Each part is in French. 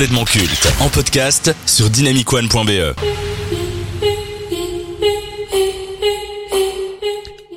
Complètement culte en podcast sur dynamicone.be.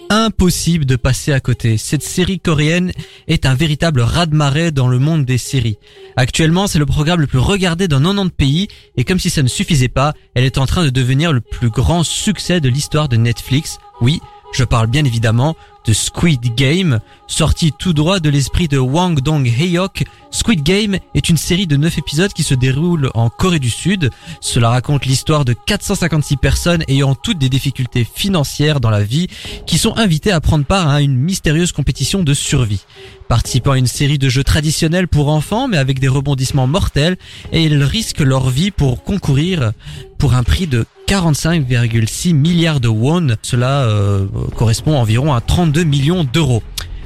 impossible de passer à côté. Cette série coréenne est un véritable raz-de-marée dans le monde des séries. Actuellement, c'est le programme le plus regardé dans 90 pays et comme si ça ne suffisait pas, elle est en train de devenir le plus grand succès de l'histoire de Netflix. Oui, je parle bien évidemment de Squid Game, sorti tout droit de l'esprit de Wang Dong-hyok. Squid Game est une série de 9 épisodes qui se déroule en Corée du Sud. Cela raconte l'histoire de 456 personnes ayant toutes des difficultés financières dans la vie qui sont invitées à prendre part à une mystérieuse compétition de survie. Participant à une série de jeux traditionnels pour enfants mais avec des rebondissements mortels et ils risquent leur vie pour concourir pour un prix de 45,6 milliards de won. Cela euh, correspond environ à 32 millions d'euros.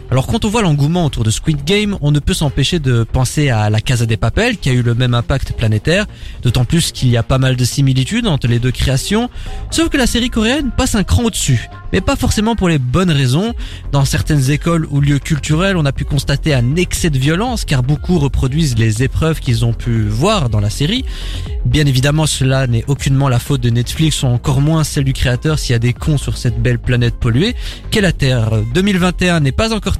Alors quand on voit l'engouement autour de Squid Game, on ne peut s'empêcher de penser à la Casa des Papel qui a eu le même impact planétaire, d'autant plus qu'il y a pas mal de similitudes entre les deux créations, sauf que la série coréenne passe un cran au-dessus, mais pas forcément pour les bonnes raisons. Dans certaines écoles ou lieux culturels, on a pu constater un excès de violence car beaucoup reproduisent les épreuves qu'ils ont pu voir dans la série. Bien évidemment, cela n'est aucunement la faute de Netflix ou encore moins celle du créateur s'il y a des cons sur cette belle planète polluée qu'est la Terre. 2021 n'est pas encore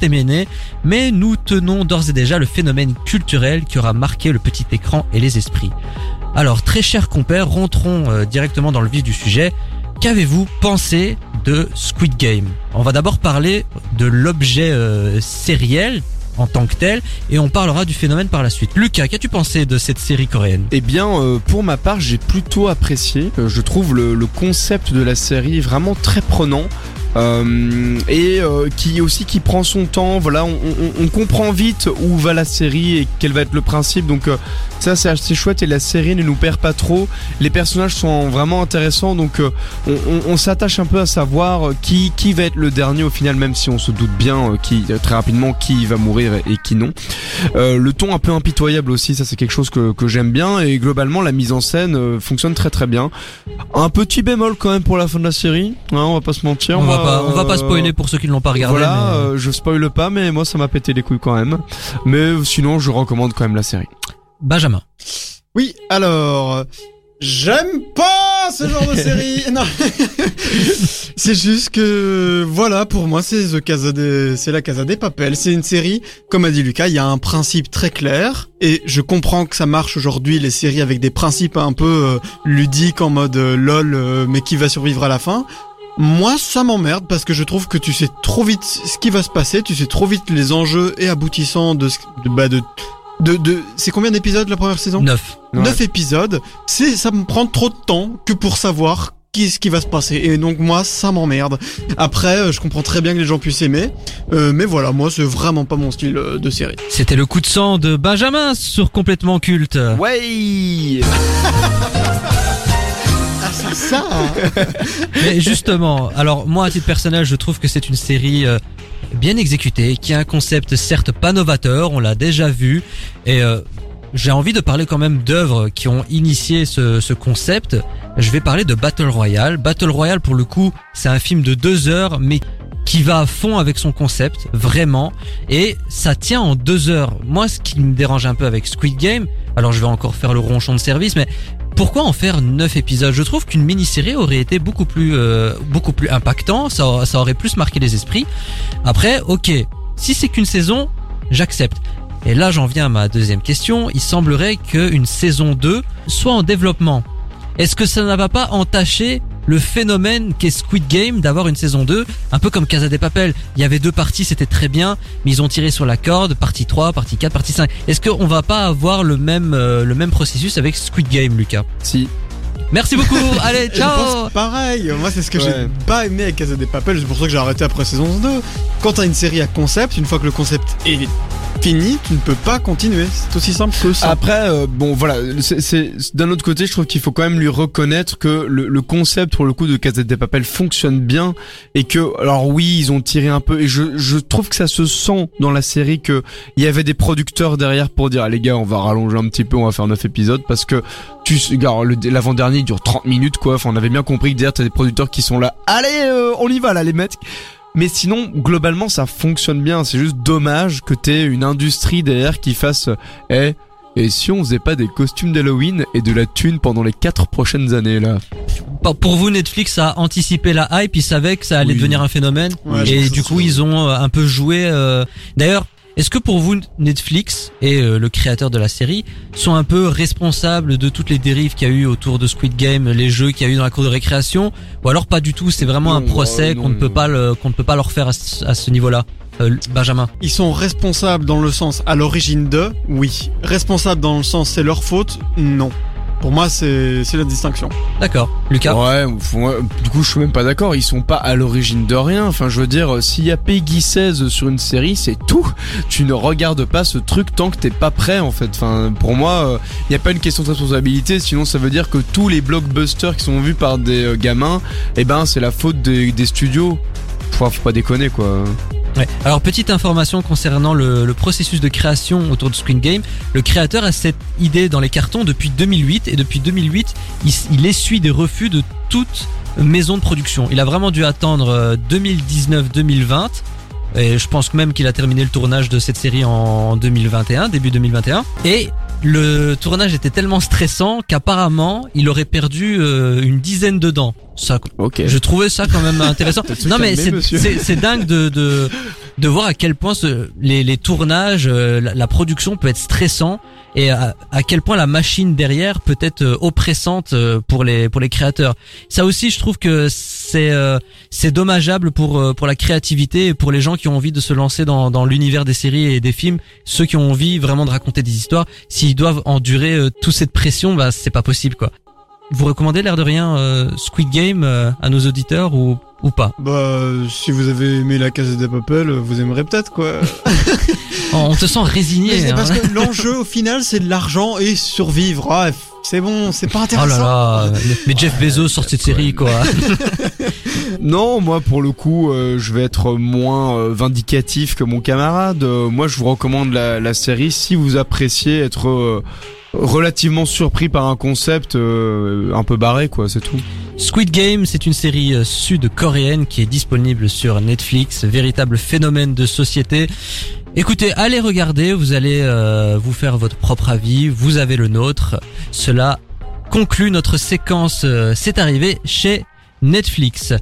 mais nous tenons d'ores et déjà le phénomène culturel qui aura marqué le petit écran et les esprits. Alors, très chers compères, rentrons euh, directement dans le vif du sujet. Qu'avez-vous pensé de Squid Game? On va d'abord parler de l'objet euh, sériel en tant que tel et on parlera du phénomène par la suite. Lucas, qu'as-tu pensé de cette série coréenne? Eh bien, euh, pour ma part, j'ai plutôt apprécié. Je trouve le concept de la série vraiment très prenant. Euh, et euh, qui aussi qui prend son temps. Voilà, on, on- on comprend vite où va la série et quel va être le principe. Donc euh, ça c'est assez chouette et la série ne nous perd pas trop. Les personnages sont vraiment intéressants. Donc on, s'attache un peu à savoir qui qui va être le dernier au final, même si on se doute bien qui très rapidement qui va mourir et, et qui non. Le ton un peu impitoyable aussi, ça c'est quelque chose que, que j'aime bien et globalement la mise en scène fonctionne très très bien. Un petit bémol quand même pour la fin de la série, hein, on va pas se mentir. on va pas, on va pas spoiler pour ceux qui ne l'ont pas regardé. Voilà, mais- euh, je spoile pas, mais moi ça m'a pété les couilles quand même. Mais sinon, je recommande quand même la série. Benjamin. Oui, alors. J'aime pas ce genre de série. Non. c'est juste que voilà, pour moi c'est The Casa de c'est la Casa des Papel, c'est une série comme a dit Lucas, il y a un principe très clair et je comprends que ça marche aujourd'hui les séries avec des principes un peu euh, ludiques en mode euh, lol euh, mais qui va survivre à la fin. Moi, ça m'emmerde parce que je trouve que tu sais trop vite ce qui va se passer, tu sais trop vite les enjeux et aboutissants de ce- de bah de de, de c'est combien d'épisodes la première saison? 9. Ouais. 9 épisodes, c'est ça me prend trop de temps que pour savoir qu'est-ce qui va se passer. Et donc moi, ça m'emmerde. Après, euh, je comprends très bien que les gens puissent aimer, euh, mais voilà, moi, c'est vraiment pas mon style euh, de série. C'était le coup de sang de Benjamin sur complètement culte. Ouais. Mais justement, alors moi à titre personnel, je trouve que c'est une série euh, bien exécutée, qui a un concept certes pas novateur, on l'a déjà vu, et euh, j'ai envie de parler quand même d'œuvres qui ont initié ce, ce concept. Je vais parler de Battle Royale. Battle Royale pour le coup, c'est un film de deux heures, mais qui va à fond avec son concept, vraiment, et ça tient en deux heures. Moi, ce qui me dérange un peu avec Squid Game, alors je vais encore faire le ronchon de service, mais pourquoi en faire 9 épisodes? Je trouve qu'une mini-série aurait été beaucoup plus euh, beaucoup plus impactant, ça, aurait plus marqué les esprits. Après, ok, si c'est qu'une saison, j'accepte. Et là, j'en viens à ma deuxième question. Il semblerait qu'une saison 2 soit en développement. Est-ce que ça ne va pas entacher le phénomène qu'est Squid Game d'avoir une saison 2 Un peu comme Casa des Papel. Il y avait deux parties, c'était très bien, mais ils ont tiré sur la corde, partie 3, partie 4, partie 5. Est-ce qu'on va pas avoir le même, euh, le même processus avec Squid Game, Lucas? Si. Merci beaucoup. Allez, Je ciao. pense pareil. Moi, c'est ce que Ouais. j'ai pas aimé avec Casa des Papel. C'est pour ça que j'ai arrêté après saison 2. Quand t'as une série à concept, une fois que le concept est fini, tu ne peux pas continuer. C'est aussi simple que ça. Après, euh, bon, voilà, c'est, d'un autre côté, je trouve qu'il faut quand même lui reconnaître que le, le concept, pour le coup, de Casette des Papel fonctionne bien et que, alors oui, ils ont tiré un peu et je, je trouve que ça se sent dans la série que il y avait des producteurs derrière pour dire, ah, les gars, on va rallonger un petit peu, on va faire 9 épisodes parce que tu, l'avant-dernier dure 30 minutes, quoi. Enfin, on avait bien compris que derrière, t'as des producteurs qui sont là, allez, euh, on y va, là, les mecs. Mais sinon, globalement, ça fonctionne bien. C'est juste dommage que t'aies une industrie derrière qui fasse, eh, Et si on faisait pas des costumes d'Halloween et de la thune pendant les quatre prochaines années là? Pour- Pour vous, Netflix a anticipé la hype, ils savaient que ça allait Oui. devenir un phénomène, Ouais, et du coup ils ont euh, un peu joué. euh, D'ailleurs, est-ce que pour vous, Netflix et euh, le créateur de la série sont un peu responsables de toutes les dérives qu'il y a eu autour de Squid Game, les jeux qu'il y a eu dans la cour de récréation, ou alors pas du tout C'est vraiment un procès euh, qu'on ne peut pas le- qu'on ne peut pas leur faire à ce, à ce niveau-là. Euh, Benjamin? Ils sont responsables dans le sens à l'origine de, oui. Responsables dans le sens c'est leur faute, non. Pour moi, c'est c'est la distinction. D'accord. Lucas. Ouais, du coup je suis même pas d'accord, ils sont pas à l'origine de rien. Enfin je veux dire, s'il y a Peggy 16 sur une série, c'est tout. Tu ne regardes pas ce truc tant que t'es pas prêt en fait. Enfin pour moi, il y a pas une question de responsabilité, sinon ça veut dire que tous les blockbusters qui sont vus par des euh, gamins, eh ben c'est la faute des, des studios. Faut, pas déconner quoi. Alors petite information concernant le, processus de création autour de Squid Game. Le créateur a cette idée dans les cartons depuis 2008 et depuis 2008, il, il essuie des refus de toute maison de production. Il a vraiment dû attendre euh, 2019-2020. Et je pense même qu'il a terminé le tournage de cette série en 2021, début 2021. Et le tournage était tellement stressant qu'apparemment, il aurait perdu euh, une dizaine de dents. Ça, Ok. je trouvais ça quand même intéressant. non mais c'est dingue de, de de voir à quel point ce, les, les tournages, euh, la, la production peut être stressant et à, à quel point la machine derrière peut être euh, oppressante euh, pour les pour les créateurs. Ça aussi, je trouve que c'est euh, c'est dommageable pour pour la créativité et pour les gens qui ont envie de se lancer dans dans l'univers des séries et des films, ceux qui ont envie vraiment de raconter des histoires. S'ils doivent endurer toute cette pression, bah c'est pas possible quoi. Vous recommandez l'air de rien euh, Squid Game euh, à nos auditeurs ou ou pas? Bah, si vous avez aimé la case des papels, vous aimerez peut-être quoi. On te sent Mais résigné. c'est hein. parce que l'enjeu au final c'est de l'argent et survivre. Ah, c'est bon, c'est pas Oh intéressant. là là, mais Jeff Bezos sort cette série quoi. Non, moi pour le coup, euh, je vais être moins euh, vindicatif que mon camarade. Euh, moi, je vous recommande la, la série si vous appréciez être euh, relativement surpris par un concept euh, un peu barré, quoi. C'est tout. Squid Game, c'est une série euh, sud-coréenne qui est disponible sur Netflix, véritable phénomène de société. Écoutez, allez regarder, vous allez euh, vous faire votre propre avis, vous avez le nôtre. Cela conclut notre séquence C'est arrivé chez Netflix.